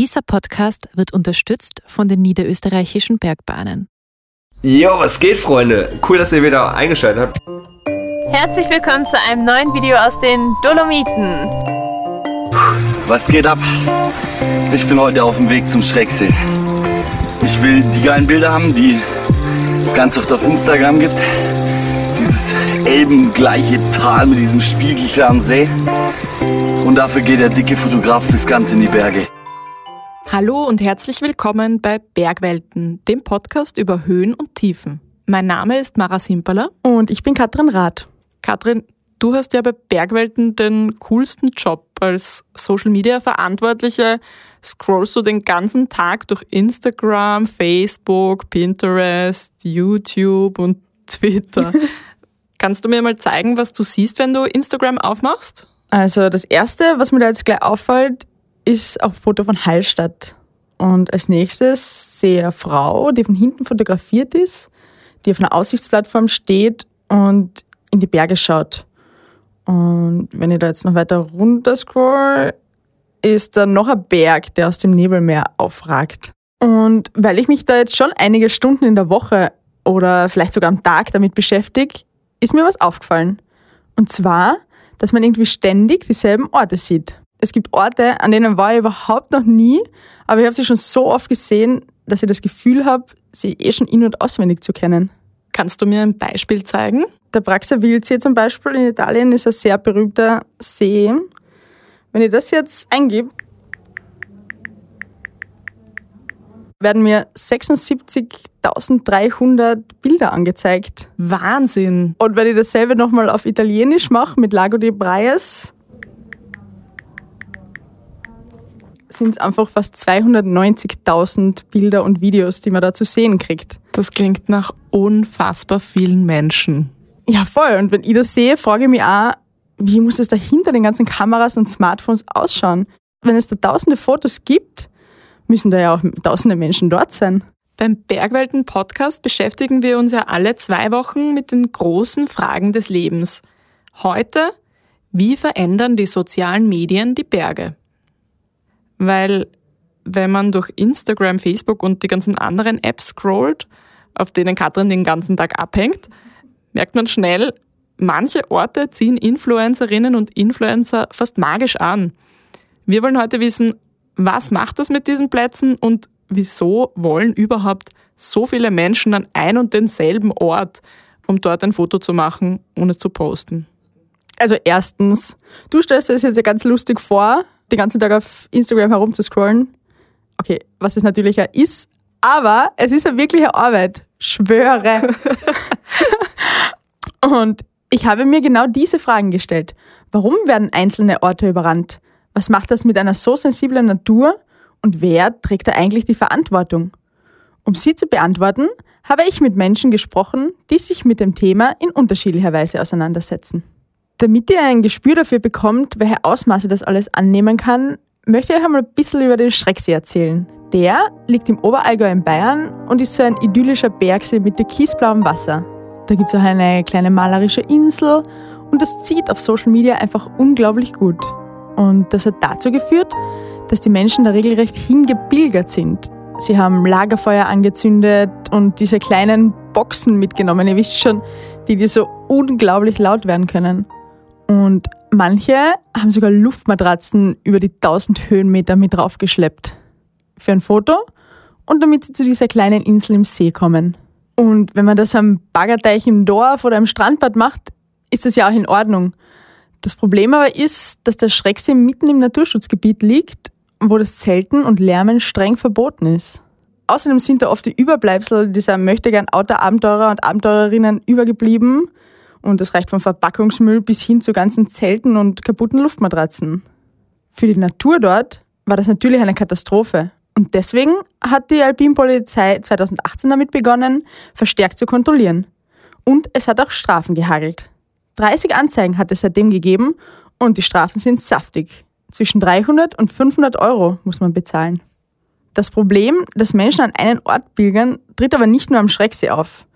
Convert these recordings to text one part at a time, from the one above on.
Dieser Podcast wird unterstützt von den niederösterreichischen Bergbahnen. Jo, was geht, Freunde? Cool, dass ihr wieder eingeschaltet habt. Herzlich willkommen zu einem neuen Video aus den Dolomiten. Was geht ab? Ich bin heute auf dem Weg zum Schrecksee. Ich will die geilen Bilder haben, die es ganz oft auf Instagram gibt. Dieses elbengleiche Tal mit diesem spiegelklaren See. Und dafür geht der dicke Fotograf bis ganz in die Berge. Hallo und herzlich willkommen bei Bergwelten, dem Podcast über Höhen und Tiefen. Mein Name ist Mara Simperler. Und ich bin Katrin Rath. Katrin, du hast ja bei Bergwelten den coolsten Job als Social Media Verantwortliche. Scrollst du den ganzen Tag durch Instagram, Facebook, Pinterest, YouTube und Twitter. Kannst du mir mal zeigen, was du siehst, wenn du Instagram aufmachst? Also das Erste, was mir da jetzt gleich auffällt, ist auch ein Foto von Hallstatt. Und als nächstes sehe ich eine Frau, die von hinten fotografiert ist, die auf einer Aussichtsplattform steht und in die Berge schaut. Und wenn ich da jetzt noch weiter runter scroll, ist da noch ein Berg, der aus dem Nebelmeer aufragt. Und weil ich mich da jetzt schon einige Stunden in der Woche oder vielleicht sogar am Tag damit beschäftige, ist mir was aufgefallen. Und zwar, dass man irgendwie ständig dieselben Orte sieht. Es gibt Orte, an denen war ich überhaupt noch nie, aber ich habe sie schon so oft gesehen, dass ich das Gefühl habe, sie eh schon in- und auswendig zu kennen. Kannst du mir ein Beispiel zeigen? Der Praxa Wildsee zum Beispiel in Italien ist ein sehr berühmter See. Wenn ich das jetzt eingebe, werden mir 76.300 Bilder angezeigt. Wahnsinn! Und wenn ich dasselbe nochmal auf Italienisch mache mit Lago di Braies, sind es einfach fast 290.000 Bilder und Videos, die man da zu sehen kriegt. Das klingt nach unfassbar vielen Menschen. Ja, voll. Und wenn ich das sehe, frage ich mich auch, wie muss es da hinter den ganzen Kameras und Smartphones ausschauen? Wenn es da tausende Fotos gibt, müssen da ja auch tausende Menschen dort sein. Beim Bergwelten Podcast beschäftigen wir uns ja alle zwei Wochen mit den großen Fragen des Lebens. Heute, wie verändern die sozialen Medien die Berge? Weil wenn man durch Instagram, Facebook und die ganzen anderen Apps scrollt, auf denen Katrin den ganzen Tag abhängt, merkt man schnell, manche Orte ziehen Influencerinnen und Influencer fast magisch an. Wir wollen heute wissen, was macht das mit diesen Plätzen und wieso wollen überhaupt so viele Menschen an ein und denselben Ort, um dort ein Foto zu machen und es zu posten? Also erstens, du stellst dir das jetzt ja ganz lustig vor, den ganzen Tag auf Instagram herumzuscrollen. Okay, was es natürlich ja ist, aber es ist ja wirkliche Arbeit. Schwöre. und ich habe mir genau diese Fragen gestellt. Warum werden einzelne Orte überrannt? Was macht das mit einer so sensiblen Natur? Und wer trägt da eigentlich die Verantwortung? Um sie zu beantworten, habe ich mit Menschen gesprochen, die sich mit dem Thema in unterschiedlicher Weise auseinandersetzen. Damit ihr ein Gespür dafür bekommt, welche Ausmaße das alles annehmen kann, möchte ich euch einmal ein bisschen über den Schrecksee erzählen. Der liegt im Oberallgäu in Bayern und ist so ein idyllischer Bergsee mit türkisblauem Wasser. Da gibt es auch eine kleine malerische Insel und das zieht auf Social Media einfach unglaublich gut. Und das hat dazu geführt, dass die Menschen da regelrecht hingebilgert sind. Sie haben Lagerfeuer angezündet und diese kleinen Boxen mitgenommen, ihr wisst schon, die, die so unglaublich laut werden können. Und manche haben sogar Luftmatratzen über die 1000 Höhenmeter mit draufgeschleppt. Für ein Foto und damit sie zu dieser kleinen Insel im See kommen. Und wenn man das am Baggerteich im Dorf oder im Strandbad macht, ist das ja auch in Ordnung. Das Problem aber ist, dass der Schrecksee mitten im Naturschutzgebiet liegt, wo das Zelten und Lärmen streng verboten ist. Außerdem sind da oft die Überbleibsel dieser möchtegern Outdoor-Abenteurer und Abenteurerinnen übergeblieben. Und das reicht vom Verpackungsmüll bis hin zu ganzen Zelten und kaputten Luftmatratzen. Für die Natur dort war das natürlich eine Katastrophe. Und deswegen hat die Alpinpolizei 2018 damit begonnen, verstärkt zu kontrollieren. Und es hat auch Strafen gehagelt. 30 Anzeigen hat es seitdem gegeben und die Strafen sind saftig. Zwischen 300 und 500 Euro muss man bezahlen. Das Problem, dass Menschen an einen Ort pilgern, tritt aber nicht nur am Schrecksee auf.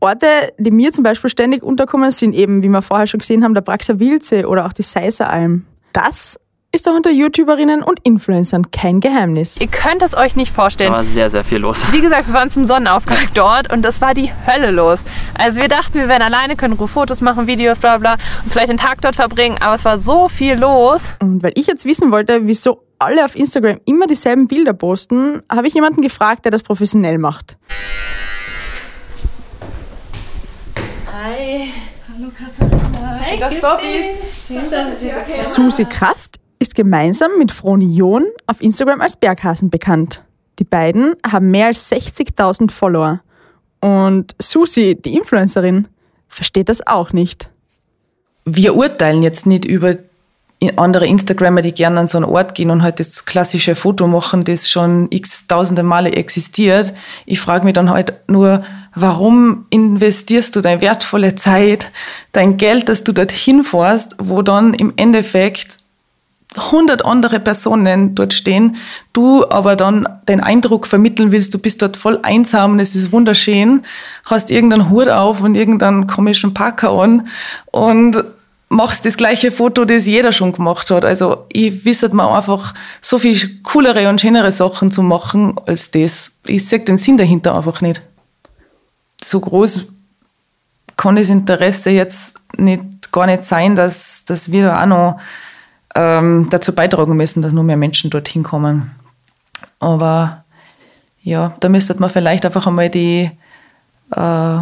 Orte, die mir zum Beispiel ständig unterkommen, sind eben, wie wir vorher schon gesehen haben, der Praxer Wildsee oder auch die Seiseralm. Das ist auch unter YouTuberinnen und Influencern kein Geheimnis. Ihr könnt es euch nicht vorstellen. Da war sehr, sehr viel los. Wie gesagt, wir waren zum Sonnenaufgang dort und das war die Hölle los. Also wir dachten, wir wären alleine, können nur Fotos machen, Videos, bla bla und vielleicht den Tag dort verbringen, aber es war so viel los. Und weil ich jetzt wissen wollte, wieso alle auf Instagram immer dieselben Bilder posten, habe ich jemanden gefragt, der das professionell macht. Susi Kraft ist gemeinsam mit Froni John auf Instagram als Berghasen bekannt. Die beiden haben mehr als 60.000 Follower. Und Susi, die Influencerin, versteht das auch nicht. wir urteilen jetzt nicht über andere Instagrammer, die gerne an so einen Ort gehen und halt das klassische Foto machen, das schon x tausende Male existiert. Ich frage mich dann halt nur, warum investierst du deine wertvolle Zeit, dein Geld, dass du dorthin fährst, wo dann im Endeffekt 100 andere Personen dort stehen, du aber dann den Eindruck vermitteln willst, du bist dort voll einsam und es ist wunderschön, hast irgendeinen Hut auf und irgendeinen komischen Parker an und machst das gleiche Foto, das jeder schon gemacht hat. Also ich wisse mir einfach so viel coolere und schönere Sachen zu machen als das. Ich sehe den Sinn dahinter einfach nicht. So groß kann das Interesse jetzt nicht, gar nicht sein, dass, dass wir da auch noch ähm, dazu beitragen müssen, dass nur mehr Menschen dorthin kommen. Aber ja, da müsste man vielleicht einfach einmal die, äh,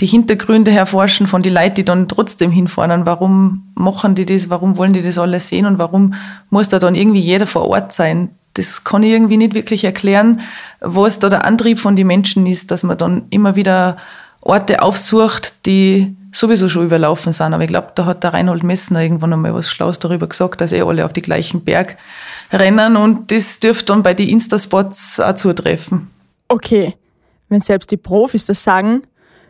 die Hintergründe herforschen von den Leuten, die dann trotzdem hinfahren. Warum machen die das? Warum wollen die das alles sehen? Und warum muss da dann irgendwie jeder vor Ort sein? Das kann ich irgendwie nicht wirklich erklären, was da der Antrieb von den Menschen ist, dass man dann immer wieder Orte aufsucht, die sowieso schon überlaufen sind. Aber ich glaube, da hat der Reinhold Messner irgendwann einmal was Schlaues darüber gesagt, dass eh alle auf die gleichen Berg rennen und das dürfte dann bei den Insta-Spots auch zutreffen. Okay, wenn selbst die Profis das sagen,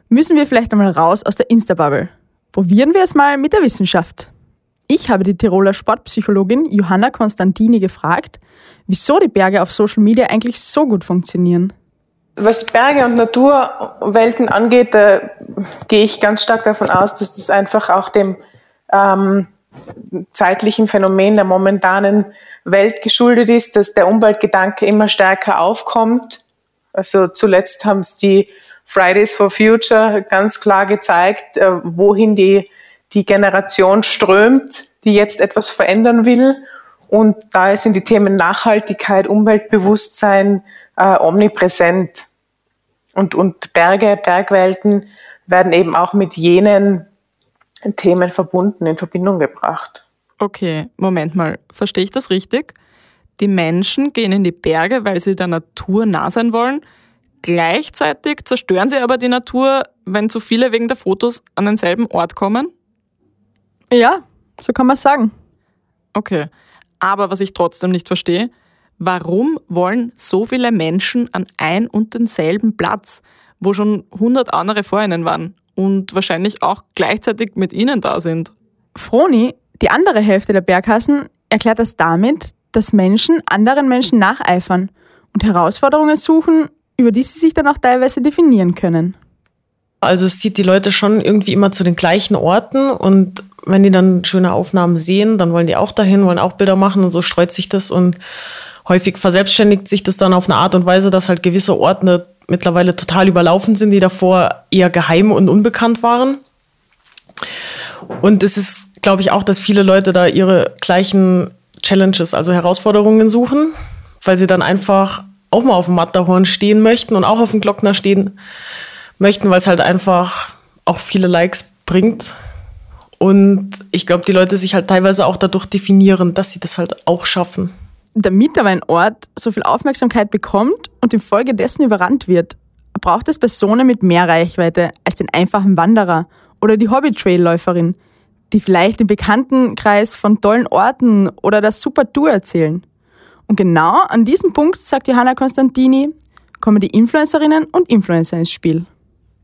müssen wir vielleicht einmal raus aus der Insta-Bubble. Probieren wir es mal mit der Wissenschaft. Ich habe die Tiroler Sportpsychologin Johanna Konstantini gefragt, wieso die Berge auf Social Media eigentlich so gut funktionieren. Was Berge und Naturwelten angeht, da gehe ich ganz stark davon aus, dass das einfach auch dem ähm, zeitlichen Phänomen der momentanen Welt geschuldet ist, dass der Umweltgedanke immer stärker aufkommt. Also zuletzt haben es die Fridays for Future ganz klar gezeigt, äh, wohin die, die Generation strömt, die jetzt etwas verändern will. Und daher sind die Themen Nachhaltigkeit, Umweltbewusstsein äh, omnipräsent. Und, und Berge, Bergwelten werden eben auch mit jenen Themen verbunden, in Verbindung gebracht. Okay, Moment mal. Verstehe ich das richtig? Die Menschen gehen in die Berge, weil sie der Natur nah sein wollen. Gleichzeitig zerstören sie aber die Natur, wenn zu viele wegen der Fotos an denselben Ort kommen? Ja, so kann man sagen. Okay. Aber was ich trotzdem nicht verstehe, warum wollen so viele Menschen an ein und denselben Platz, wo schon 100 andere vor ihnen waren und wahrscheinlich auch gleichzeitig mit ihnen da sind? Froni, die andere Hälfte der Berghasen, erklärt das damit, dass Menschen anderen Menschen nacheifern und Herausforderungen suchen, über die sie sich dann auch teilweise definieren können. Also es zieht die Leute schon irgendwie immer zu den gleichen Orten und wenn die dann schöne Aufnahmen sehen, dann wollen die auch dahin, wollen auch Bilder machen und so streut sich das und häufig verselbstständigt sich das dann auf eine Art und Weise, dass halt gewisse Orte mittlerweile total überlaufen sind, die davor eher geheim und unbekannt waren. Und es ist, glaube ich, auch, dass viele Leute da ihre gleichen Challenges, also Herausforderungen suchen, weil sie dann einfach auch mal auf dem Matterhorn stehen möchten und auch auf dem Glockner stehen möchten, weil es halt einfach auch viele Likes bringt. Und ich glaube, die Leute sich halt teilweise auch dadurch definieren, dass sie das halt auch schaffen. Damit aber ein Ort so viel Aufmerksamkeit bekommt und infolgedessen überrannt wird, braucht es Personen mit mehr Reichweite als den einfachen Wanderer oder die Hobby-Trailläuferin, die vielleicht im Bekanntenkreis von tollen Orten oder der Super Tour erzählen. Und genau an diesem Punkt, sagt Johanna Konstantini, kommen die Influencerinnen und Influencer ins Spiel.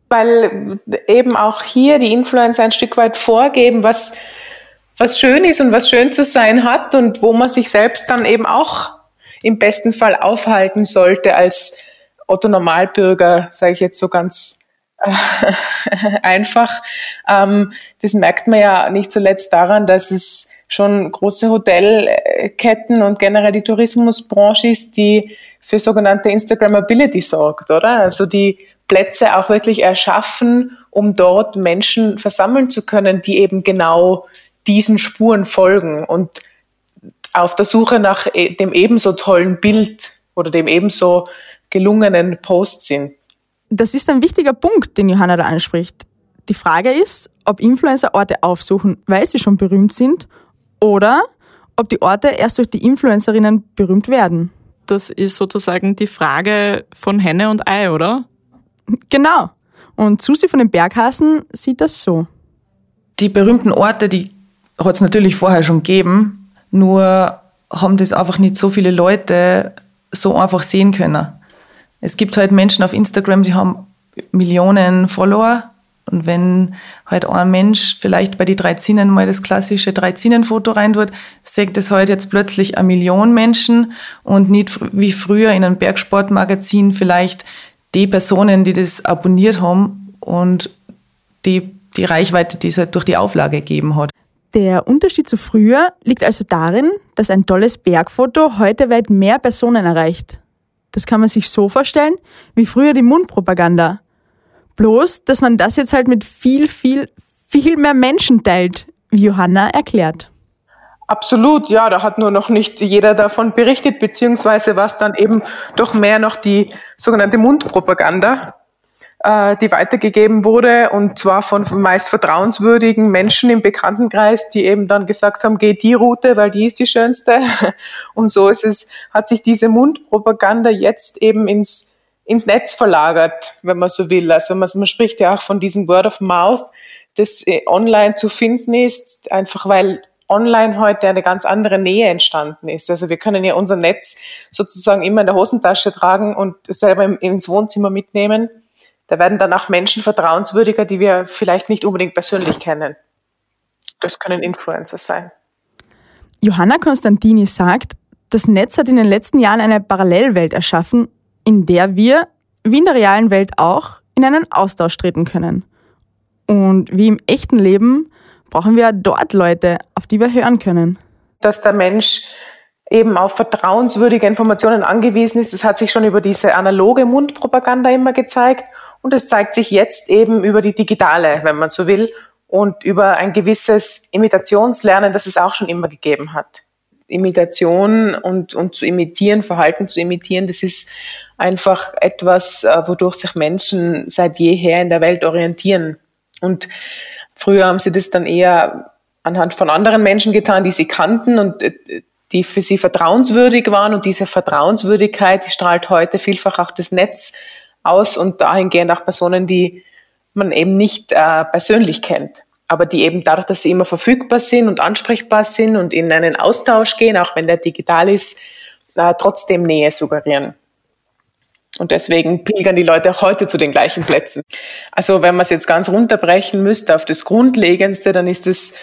Weil eben auch hier die Influencer ein Stück weit vorgeben, was, was schön ist und was schön zu sein hat und wo man sich selbst dann eben auch im besten Fall aufhalten sollte als Otto Normalbürger, sage ich jetzt so ganz äh, einfach. Ähm, das merkt man ja nicht zuletzt daran, dass es schon große Hotelketten und generell die Tourismusbranche ist, die für sogenannte Instagrammability sorgt, oder? Also die Plätze auch wirklich erschaffen, um dort Menschen versammeln zu können, die eben genau diesen Spuren folgen und auf der Suche nach e, dem ebenso tollen Bild oder dem ebenso gelungenen Post sind. Das ist ein wichtiger Punkt, den Johanna da anspricht. Die Frage ist, ob Influencer Orte aufsuchen, weil sie schon berühmt sind oder ob die Orte erst durch die Influencerinnen berühmt werden. Das ist sozusagen die Frage von Henne und Ei, oder? Genau. Und Susi von den Berghasen sieht das so. Die berühmten Orte, die hat es natürlich vorher schon gegeben, nur haben das einfach nicht so viele Leute so einfach sehen können. Es gibt halt Menschen auf Instagram, die haben Millionen Follower. Und wenn halt ein Mensch vielleicht bei die drei Zinnen mal das klassische drei Zinnen Foto rein tut, sagt es halt jetzt plötzlich eine Million Menschen und nicht wie früher in einem Bergsportmagazin vielleicht die Personen, die das abonniert haben und die, die Reichweite, die es halt durch die Auflage gegeben hat. Der Unterschied zu früher liegt also darin, dass ein tolles Bergfoto heute weit mehr Personen erreicht. Das kann man sich so vorstellen wie früher die Mundpropaganda. Bloß, dass man das jetzt halt mit viel, viel, viel mehr Menschen teilt, wie Johanna erklärt. Absolut, ja, da hat nur noch nicht jeder davon berichtet, beziehungsweise war es dann eben doch mehr noch die sogenannte Mundpropaganda, äh, die weitergegeben wurde und zwar von meist vertrauenswürdigen Menschen im Bekanntenkreis, die eben dann gesagt haben, geh die Route, weil die ist die schönste. Und so ist es, hat sich diese Mundpropaganda jetzt eben ins, ins Netz verlagert, wenn man so will. Also man, man spricht ja auch von diesem Word of Mouth, das äh, online zu finden ist, einfach weil online heute eine ganz andere Nähe entstanden ist. Also wir können ja unser Netz sozusagen immer in der Hosentasche tragen und selber ins Wohnzimmer mitnehmen da werden dann auch Menschen vertrauenswürdiger, die wir vielleicht nicht unbedingt persönlich kennen. Das können Influencer sein. Johanna Konstantini sagt, das Netz hat in den letzten Jahren eine Parallelwelt erschaffen, in der wir, wie in der realen Welt auch, in einen Austausch treten können. Und wie im echten Leben brauchen wir dort Leute, auf die wir hören können. Dass der Mensch eben auf vertrauenswürdige Informationen angewiesen ist, das hat sich schon über diese analoge Mundpropaganda immer gezeigt. Und es zeigt sich jetzt eben über die digitale, wenn man so will, und über ein gewisses Imitationslernen, das es auch schon immer gegeben hat. Imitation und, und zu imitieren, Verhalten zu imitieren, das ist einfach etwas, äh, wodurch sich Menschen seit jeher in der Welt orientieren. Und früher haben sie das dann eher anhand von anderen Menschen getan, die sie kannten und äh, die für sie vertrauenswürdig waren. Und diese Vertrauenswürdigkeit, die strahlt heute vielfach auch das Netz aus und dahingehend auch Personen, die man eben nicht äh, persönlich kennt, aber die eben dadurch, dass sie immer verfügbar sind und ansprechbar sind und in einen Austausch gehen, auch wenn der digital ist, äh, trotzdem Nähe suggerieren. Und deswegen pilgern die Leute auch heute zu den gleichen Plätzen. Also wenn man es jetzt ganz runterbrechen müsste auf das Grundlegendste, dann ist es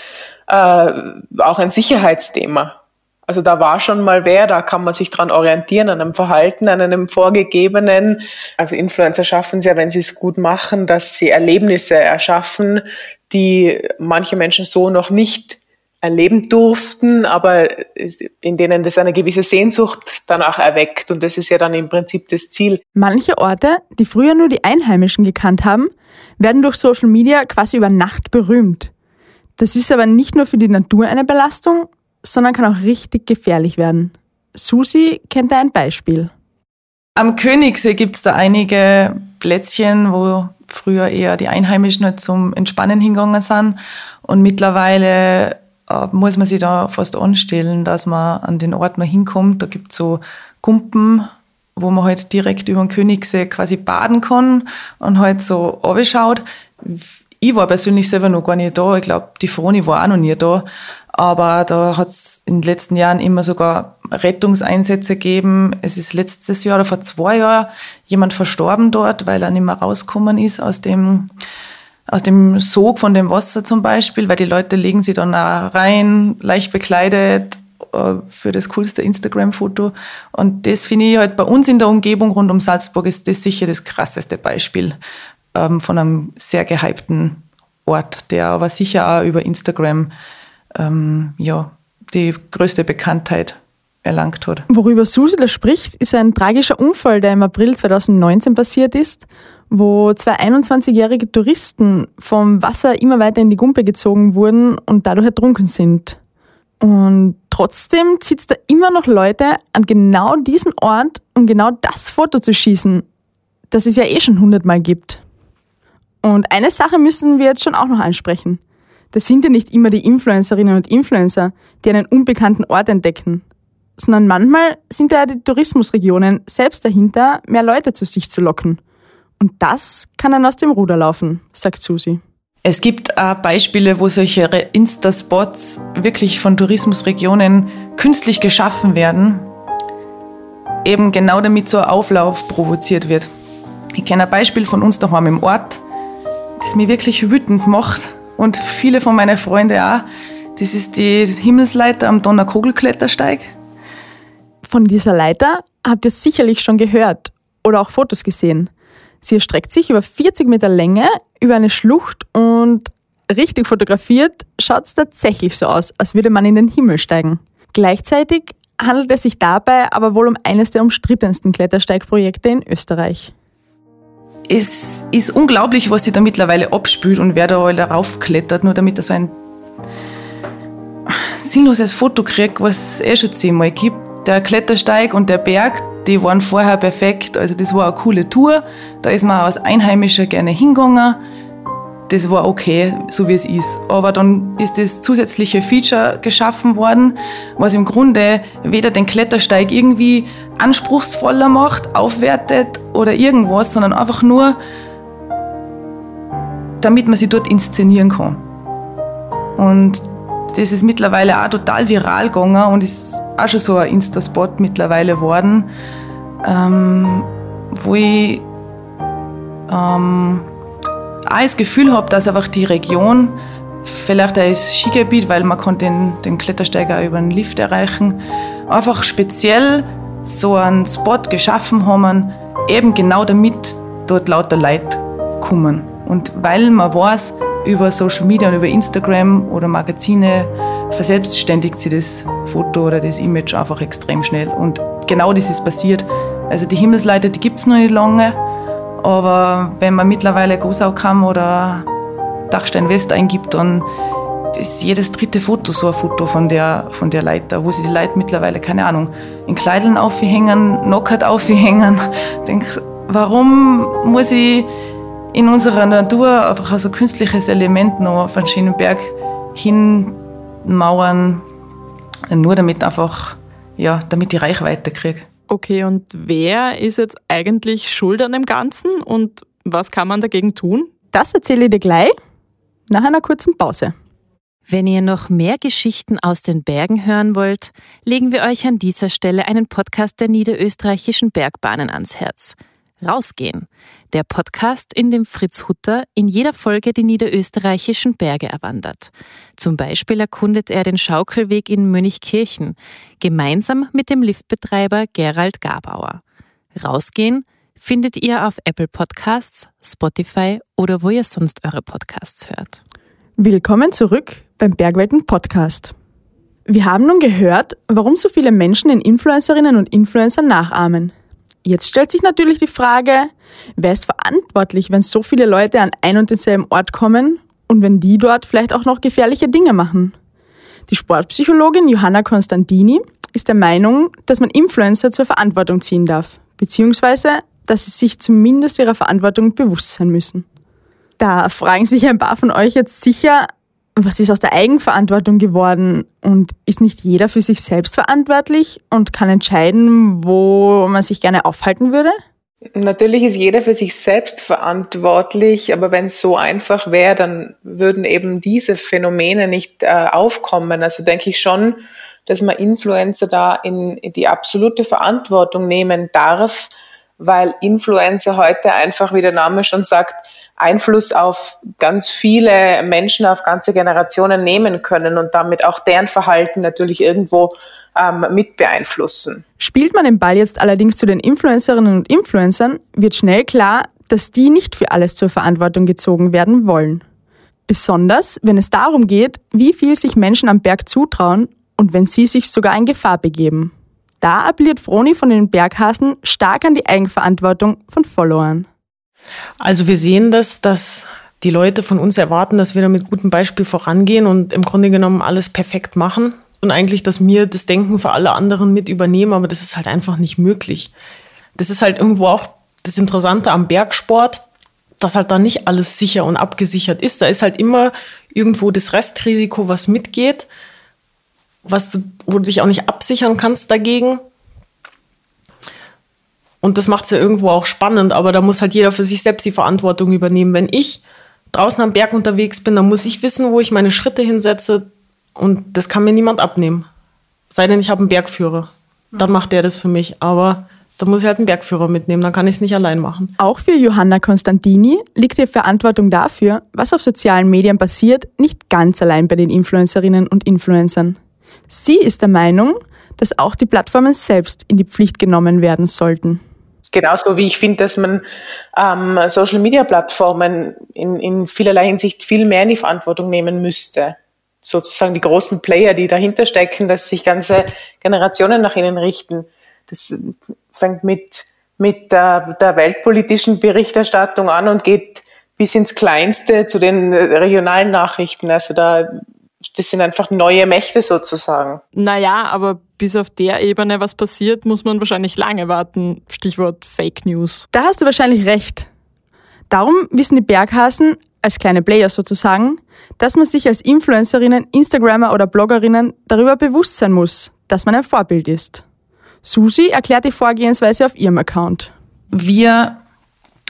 äh, auch ein Sicherheitsthema. Also da war schon mal wer, da kann man sich dran orientieren, an einem Verhalten, an einem vorgegebenen. Also Influencer schaffen es ja, wenn sie es gut machen, dass sie Erlebnisse erschaffen, die manche Menschen so noch nicht erleben durften, aber in denen das eine gewisse Sehnsucht danach erweckt. Und das ist ja dann im Prinzip das Ziel. Manche Orte, die früher nur die Einheimischen gekannt haben, werden durch Social Media quasi über Nacht berühmt. Das ist aber nicht nur für die Natur eine Belastung, sondern kann auch richtig gefährlich werden. Susi kennt da ein Beispiel. Am Königssee gibt es da einige Plätzchen, wo früher eher die Einheimischen halt zum Entspannen hingegangen sind. Und mittlerweile äh, muss man sich da fast anstellen, dass man an den Ort noch hinkommt. Da gibt es so Kumpen, wo man halt direkt über den Königssee quasi baden kann und halt so schaut. Ich war persönlich selber noch gar nicht da. Ich glaube, die Froni war auch noch nie da. Aber da hat es in den letzten Jahren immer sogar Rettungseinsätze gegeben. Es ist letztes Jahr oder vor zwei Jahren jemand verstorben dort, weil er nicht mehr rausgekommen ist aus dem, aus dem Sog von dem Wasser zum Beispiel, weil die Leute legen sie dann auch rein, leicht bekleidet äh, für das coolste Instagram-Foto. Und das finde ich halt bei uns in der Umgebung rund um Salzburg ist das sicher das krasseste Beispiel ähm, von einem sehr gehypten Ort, der aber sicher auch über Instagram ähm, ja, die größte Bekanntheit erlangt hat. Worüber Susi da spricht, ist ein tragischer Unfall, der im April 2019 passiert ist, wo zwei 21-jährige Touristen vom Wasser immer weiter in die Gumpe gezogen wurden und dadurch ertrunken sind. Und trotzdem zieht es da immer noch Leute an genau diesen Ort, um genau das Foto zu schießen, das es ja eh schon hundertmal gibt. Und eine Sache müssen wir jetzt schon auch noch ansprechen. Das sind ja nicht immer die Influencerinnen und Influencer, die einen unbekannten Ort entdecken, sondern manchmal sind ja die Tourismusregionen selbst dahinter, mehr Leute zu sich zu locken. Und das kann dann aus dem Ruder laufen, sagt Susi. Es gibt auch Beispiele, wo solche Insta-Spots wirklich von Tourismusregionen künstlich geschaffen werden, eben genau damit so ein Auflauf provoziert wird. Ich kenne ein Beispiel von uns daheim im Ort, das mich wirklich wütend macht und viele von meinen Freunden auch. Das ist die Himmelsleiter am Donnerkogelklettersteig. Von dieser Leiter habt ihr sicherlich schon gehört oder auch Fotos gesehen. Sie erstreckt sich über 40 Meter Länge über eine Schlucht und richtig fotografiert schaut es tatsächlich so aus, als würde man in den Himmel steigen. Gleichzeitig handelt es sich dabei aber wohl um eines der umstrittensten Klettersteigprojekte in Österreich. Es ist unglaublich, was sich da mittlerweile abspült und wer da all darauf klettert, nur damit er so ein sinnloses Foto kriegt, was es eh schon zehnmal gibt. Der Klettersteig und der Berg, die waren vorher perfekt. Also das war eine coole Tour. Da ist man als Einheimischer gerne hingegangen. Das war okay, so wie es ist. Aber dann ist das zusätzliche Feature geschaffen worden, was im Grunde weder den Klettersteig irgendwie anspruchsvoller macht, aufwertet oder irgendwas, sondern einfach nur, damit man sich dort inszenieren kann. Und das ist mittlerweile auch total viral gegangen und ist auch schon so ein Insta-Spot mittlerweile geworden, ähm, wo ich ähm, auch das Gefühl habe, dass einfach die Region, vielleicht auch das Skigebiet, weil man kann den, den Klettersteig auch über einen Lift erreichen, einfach speziell so einen Spot geschaffen haben, eben genau damit dort lauter Leute kommen. Und weil man weiß, über Social Media und über Instagram oder Magazine verselbstständigt sich das Foto oder das Image einfach extrem schnell. Und genau das ist passiert. Also die Himmelsleiter, die gibt es noch nicht lange, aber wenn man mittlerweile Gosaukam oder Dachstein West eingibt, dann ist jedes dritte Foto so ein Foto von der, von der Leiter, wo sie die Leute mittlerweile, keine Ahnung, in Kleideln aufhängen, knockert aufhängen. Ich denke, warum muss ich in unserer Natur einfach so künstliches Element noch auf einen schönen Berg hinmauern, nur damit einfach, ja, damit die Reichweite kriege. Okay, und wer ist jetzt eigentlich schuld an dem Ganzen und was kann man dagegen tun? Das erzähle ich dir gleich nach einer kurzen Pause. Wenn ihr noch mehr Geschichten aus den Bergen hören wollt, legen wir euch an dieser Stelle einen Podcast der niederösterreichischen Bergbahnen ans Herz. Rausgehen. Der Podcast, in dem Fritz Hutter in jeder Folge die niederösterreichischen Berge erwandert. Zum Beispiel erkundet er den Schaukelweg in Mönchkirchen, gemeinsam mit dem Liftbetreiber Gerald Gabauer. Rausgehen findet ihr auf Apple Podcasts, Spotify oder wo ihr sonst eure Podcasts hört. Willkommen zurück beim Bergwelten Podcast. Wir haben nun gehört, warum so viele Menschen den Influencerinnen und Influencern nachahmen. Jetzt stellt sich natürlich die Frage, wer ist verantwortlich, wenn so viele Leute an ein und denselben Ort kommen und wenn die dort vielleicht auch noch gefährliche Dinge machen? Die Sportpsychologin Johanna Constantini ist der Meinung, dass man Influencer zur Verantwortung ziehen darf, beziehungsweise dass sie sich zumindest ihrer Verantwortung bewusst sein müssen. Da fragen sich ein paar von euch jetzt sicher, was ist aus der Eigenverantwortung geworden und ist nicht jeder für sich selbst verantwortlich und kann entscheiden, wo man sich gerne aufhalten würde? Natürlich ist jeder für sich selbst verantwortlich, aber wenn es so einfach wäre, dann würden eben diese Phänomene nicht äh, aufkommen. Also denke ich schon, dass man Influencer da in, in die absolute Verantwortung nehmen darf, weil Influencer heute einfach, wie der Name schon sagt, Einfluss auf ganz viele Menschen, auf ganze Generationen nehmen können und damit auch deren Verhalten natürlich irgendwo ähm, mit beeinflussen. Spielt man den Ball jetzt allerdings zu den Influencerinnen und Influencern, wird schnell klar, dass die nicht für alles zur Verantwortung gezogen werden wollen. Besonders, wenn es darum geht, wie viel sich Menschen am Berg zutrauen und wenn sie sich sogar in Gefahr begeben. Da appelliert Froni von den Berghasen stark an die Eigenverantwortung von Followern. Also wir sehen das, dass die Leute von uns erwarten, dass wir da mit gutem Beispiel vorangehen und im Grunde genommen alles perfekt machen. Und eigentlich, dass wir das Denken für alle anderen mit übernehmen, aber das ist halt einfach nicht möglich. Das ist halt irgendwo auch das Interessante am Bergsport, dass halt da nicht alles sicher und abgesichert ist. Da ist halt immer irgendwo das Restrisiko, was mitgeht, was du, wo du dich auch nicht absichern kannst dagegen. Und das macht es ja irgendwo auch spannend, aber da muss halt jeder für sich selbst die Verantwortung übernehmen. Wenn ich draußen am Berg unterwegs bin, dann muss ich wissen, wo ich meine Schritte hinsetze und das kann mir niemand abnehmen. Sei denn, ich habe einen Bergführer. Dann macht der das für mich. Aber da muss ich halt einen Bergführer mitnehmen, dann kann ich es nicht allein machen. Auch für Johanna Constantini liegt die Verantwortung dafür, was auf sozialen Medien passiert, nicht ganz allein bei den Influencerinnen und Influencern. Sie ist der Meinung, dass auch die Plattformen selbst in die Pflicht genommen werden sollten. Genauso wie ich finde, dass man ähm, Social-Media-Plattformen in, in vielerlei Hinsicht viel mehr in die Verantwortung nehmen müsste. Sozusagen die großen Player, die dahinter stecken, dass sich ganze Generationen nach ihnen richten. Das fängt mit, mit der, der weltpolitischen Berichterstattung an und geht bis ins Kleinste zu den regionalen Nachrichten. Also da, das sind einfach neue Mächte sozusagen. Naja, aber bis auf der Ebene was passiert, muss man wahrscheinlich lange warten. Stichwort Fake News. Da hast du wahrscheinlich recht. Darum wissen die Berghasen, als kleine Player sozusagen, dass man sich als Influencerinnen, Instagrammer oder Bloggerinnen darüber bewusst sein muss, dass man ein Vorbild ist. Susi erklärt die Vorgehensweise auf ihrem Account. Wir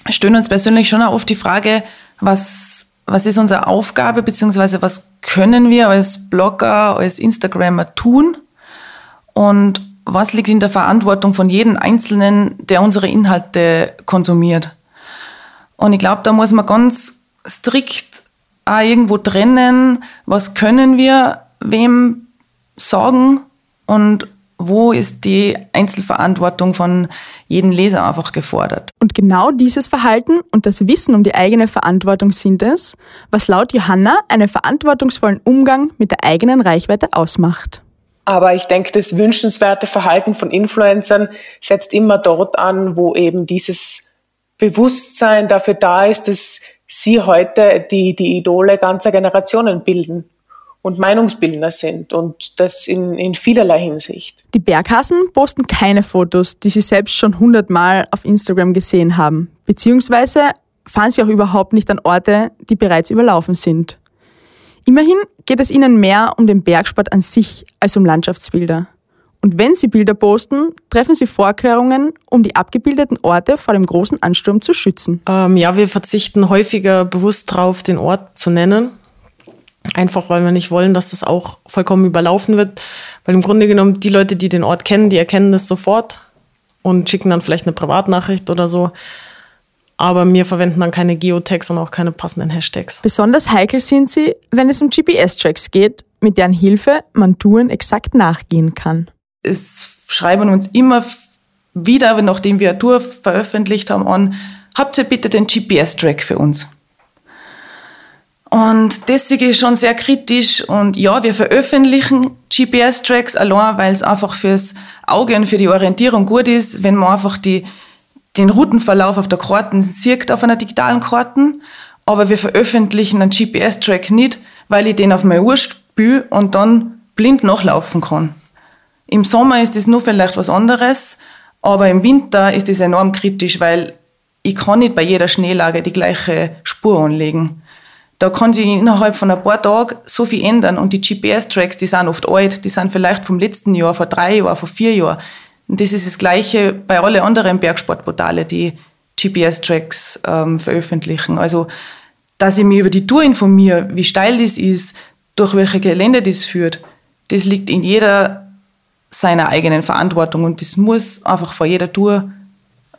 stellen uns persönlich schon auch oft die Frage, was, was ist unsere Aufgabe, beziehungsweise was können wir als Blogger, als Instagrammer tun und was liegt in der Verantwortung von jedem Einzelnen, der unsere Inhalte konsumiert. Und ich glaube, da muss man ganz strikt auch irgendwo trennen, was können wir wem sagen und wo ist die Einzelverantwortung von jedem Leser einfach gefordert. Und genau dieses Verhalten und das Wissen um die eigene Verantwortung sind es, was laut Johanna einen verantwortungsvollen Umgang mit der eigenen Reichweite ausmacht. Aber ich denke, das wünschenswerte Verhalten von Influencern setzt immer dort an, wo eben dieses Bewusstsein dafür da ist, dass sie heute die, die Idole ganzer Generationen bilden und Meinungsbildner sind und das in, in vielerlei Hinsicht. Die Berghasen posten keine Fotos, die sie selbst schon hundertmal auf Instagram gesehen haben, beziehungsweise fahren sie auch überhaupt nicht an Orte, die bereits überlaufen sind. Immerhin geht es ihnen mehr um den Bergsport an sich als um Landschaftsbilder. Und wenn sie Bilder posten, treffen sie Vorkehrungen, um die abgebildeten Orte vor dem großen Ansturm zu schützen. Ähm, ja, wir verzichten häufiger bewusst darauf, den Ort zu nennen, Einfach weil wir nicht wollen, dass das auch vollkommen überlaufen wird. Weil im Grunde genommen die Leute, die den Ort kennen, die erkennen das sofort und schicken dann vielleicht eine Privatnachricht oder so. Aber wir verwenden dann keine Geotags und auch keine passenden Hashtags. Besonders heikel sind sie, wenn es um GPS-Tracks geht, mit deren Hilfe man Touren exakt nachgehen kann. Es schreiben uns immer wieder, nachdem wir eine Tour veröffentlicht haben, an, habt ihr bitte den GPS-Track für uns? Und deswegen ist schon sehr kritisch. Und ja, wir veröffentlichen GPS-Tracks allein, weil es einfach fürs Auge und für die Orientierung gut ist, wenn man einfach die, den Routenverlauf auf der Karte sieht, auf einer digitalen Karte. Aber wir veröffentlichen einen GPS-Track nicht, weil ich den auf meine Uhr spüle und dann blind nachlaufen kann. Im Sommer ist das nur vielleicht was anderes, aber im Winter ist das enorm kritisch, weil ich kann nicht bei jeder Schneelage die gleiche Spur anlegen. Da kann sich innerhalb von ein paar Tagen so viel ändern und die GPS-Tracks, die sind oft alt, die sind vielleicht vom letzten Jahr, vor drei Jahren, vor vier Jahren. Und das ist das Gleiche bei allen anderen Bergsportportale, die GPS-Tracks ähm, veröffentlichen. Also, dass ich mich über die Tour informiere, wie steil das ist, durch welche Gelände das führt, das liegt in jeder seiner eigenen Verantwortung und das muss einfach vor jeder Tour,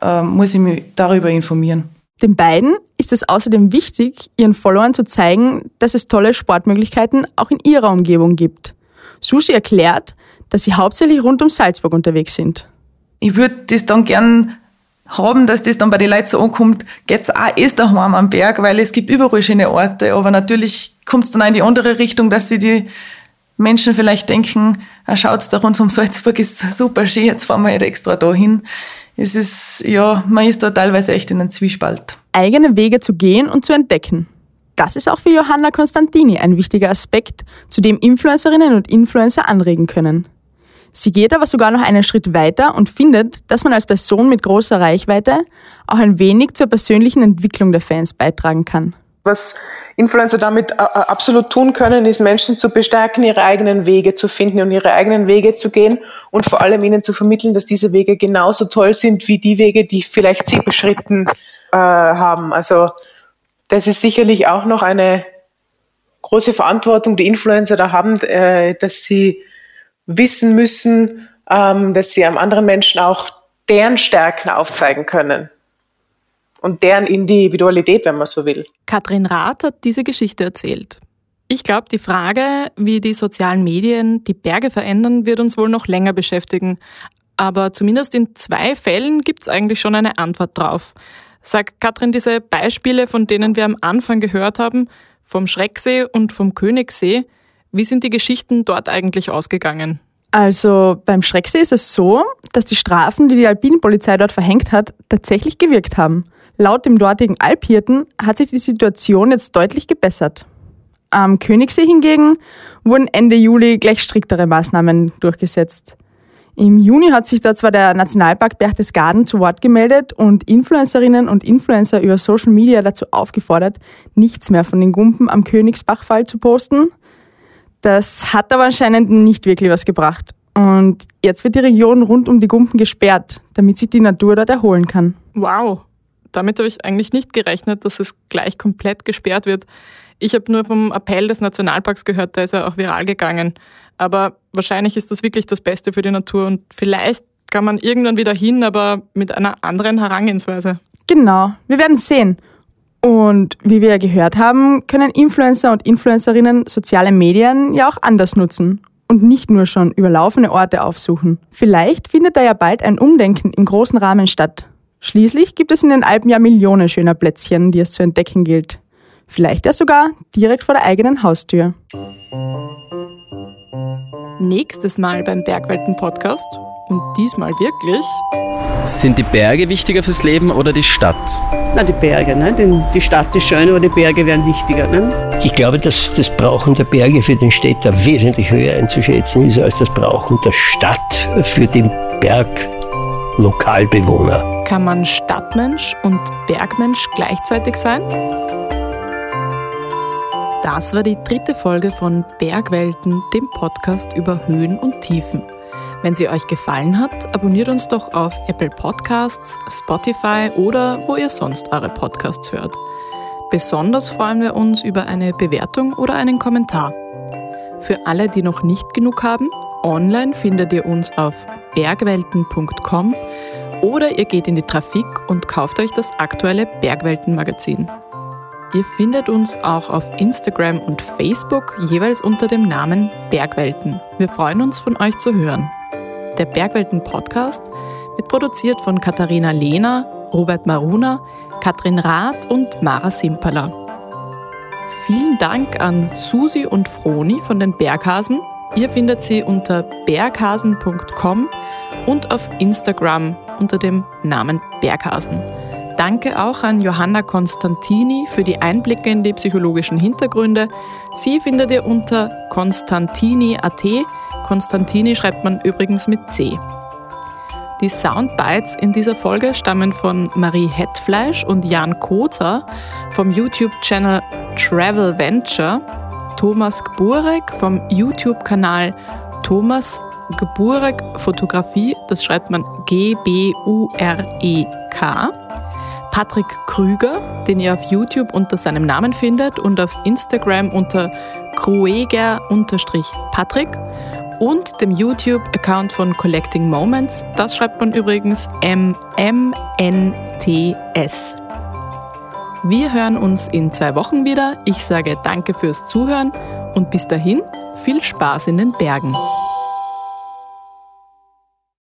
äh, muss ich mich darüber informieren. Den beiden ist es außerdem wichtig, ihren Followern zu zeigen, dass es tolle Sportmöglichkeiten auch in ihrer Umgebung gibt. Susi erklärt, dass sie hauptsächlich rund um Salzburg unterwegs sind. Ich würde das dann gern haben, dass das dann bei den Leuten so ankommt, geht's auch erst daheim am Berg, weil es gibt überall schöne Orte, aber natürlich kommt es dann auch in die andere Richtung, dass sie die Menschen vielleicht denken, ah, schaut's da rund um Salzburg ist super schön, jetzt fahren wir halt extra da hin. Es ist, ja, man ist da teilweise echt in einem Zwiespalt. Eigene Wege zu gehen und zu entdecken. Das ist auch für Johanna Constantini ein wichtiger Aspekt, zu dem Influencerinnen und Influencer anregen können. Sie geht aber sogar noch einen Schritt weiter und findet, dass man als Person mit großer Reichweite auch ein wenig zur persönlichen Entwicklung der Fans beitragen kann. Was Influencer damit äh, äh, absolut tun können, ist Menschen zu bestärken, ihre eigenen Wege zu finden und ihre eigenen Wege zu gehen und vor allem ihnen zu vermitteln, dass diese Wege genauso toll sind wie die Wege, die vielleicht sie beschritten äh, haben. Also das ist sicherlich auch noch eine große Verantwortung, die Influencer da haben, äh, dass sie wissen müssen, ähm, dass sie einem anderen Menschen auch deren Stärken aufzeigen können und deren Individualität, wenn man so will. Katrin Rath hat diese Geschichte erzählt. Ich glaube, die Frage, wie die sozialen Medien die Berge verändern, wird uns wohl noch länger beschäftigen. Aber zumindest in zwei Fällen gibt es eigentlich schon eine Antwort drauf. Sagt Katrin, diese Beispiele, von denen wir am Anfang gehört haben, vom Schrecksee und vom Königssee, wie sind die Geschichten dort eigentlich ausgegangen? Also beim Schrecksee ist es so, dass die Strafen, die die Alpinpolizei dort verhängt hat, tatsächlich gewirkt haben. Laut dem dortigen Alphirten hat sich die Situation jetzt deutlich gebessert. Am Königssee hingegen wurden Ende Juli gleich striktere Maßnahmen durchgesetzt. Im Juni hat sich da zwar der Nationalpark Berchtesgaden zu Wort gemeldet und Influencerinnen und Influencer über Social Media dazu aufgefordert, nichts mehr von den Gumpen am Königsbachfall zu posten. Das hat aber anscheinend nicht wirklich was gebracht. Und jetzt wird die Region rund um die Gumpen gesperrt, damit sich die Natur dort erholen kann. Wow, damit habe ich eigentlich nicht gerechnet, dass es gleich komplett gesperrt wird. Ich habe nur vom Appell des Nationalparks gehört, da ist er auch viral gegangen. Aber wahrscheinlich ist das wirklich das Beste für die Natur und vielleicht kann man irgendwann wieder hin, aber mit einer anderen Herangehensweise. Genau, wir werden sehen. Und wie wir gehört haben, können Influencer und Influencerinnen soziale Medien ja auch anders nutzen und nicht nur schon überlaufene Orte aufsuchen. Vielleicht findet da ja bald ein Umdenken im großen Rahmen statt. Schließlich gibt es in den Alpen ja Millionen schöner Plätzchen, die es zu entdecken gilt. Vielleicht ja sogar direkt vor der eigenen Haustür. Nächstes Mal beim Bergwelten-Podcast und diesmal wirklich. Sind die Berge wichtiger fürs Leben oder die Stadt? Na, die Berge. Ne? Denn die Stadt ist schön, aber die Berge wären wichtiger. Ne? Ich glaube, dass das Brauchen der Berge für den Städter wesentlich höher einzuschätzen ist als das Brauchen der Stadt für den Berglokalbewohner. Kann man Stadtmensch und Bergmensch gleichzeitig sein? Das war die dritte Folge von Bergwelten, dem Podcast über Höhen und Tiefen. Wenn sie euch gefallen hat, abonniert uns doch auf Apple Podcasts, Spotify oder wo ihr sonst eure Podcasts hört. Besonders freuen wir uns über eine Bewertung oder einen Kommentar. Für alle, die noch nicht genug haben, online findet ihr uns auf bergwelten.com oder ihr geht in die Trafik und kauft euch das aktuelle Bergwelten-Magazin. Ihr findet uns auch auf Instagram und Facebook jeweils unter dem Namen Bergwelten. Wir freuen uns, von euch zu hören. Der Bergwelten-Podcast wird produziert von Katharina Lehner, Robert Maruna, Katrin Rath und Mara Simpala. Vielen Dank an Susi und Froni von den Berghasen. Ihr findet sie unter berghasen.com und auf Instagram unter dem Namen Berghasen. Danke auch an Johanna Constantini für die Einblicke in die psychologischen Hintergründe. Sie findet ihr unter constantini.at. Constantini schreibt man übrigens mit C. Die Soundbites in dieser Folge stammen von Marie Hetfleisch und Jan Kozer vom YouTube-Channel Travel Venture, Thomas Gburek vom YouTube-Kanal Thomas Geburek Fotografie, das schreibt man G-B-U-R-E-K. Patrick Krüger, den ihr auf YouTube unter seinem Namen findet und auf Instagram unter Krueger-Patrick und dem YouTube-Account von Collecting Moments, das schreibt man übrigens M-M-N-T-S. Wir hören uns in zwei Wochen wieder. Ich sage danke fürs Zuhören und bis dahin viel Spaß in den Bergen.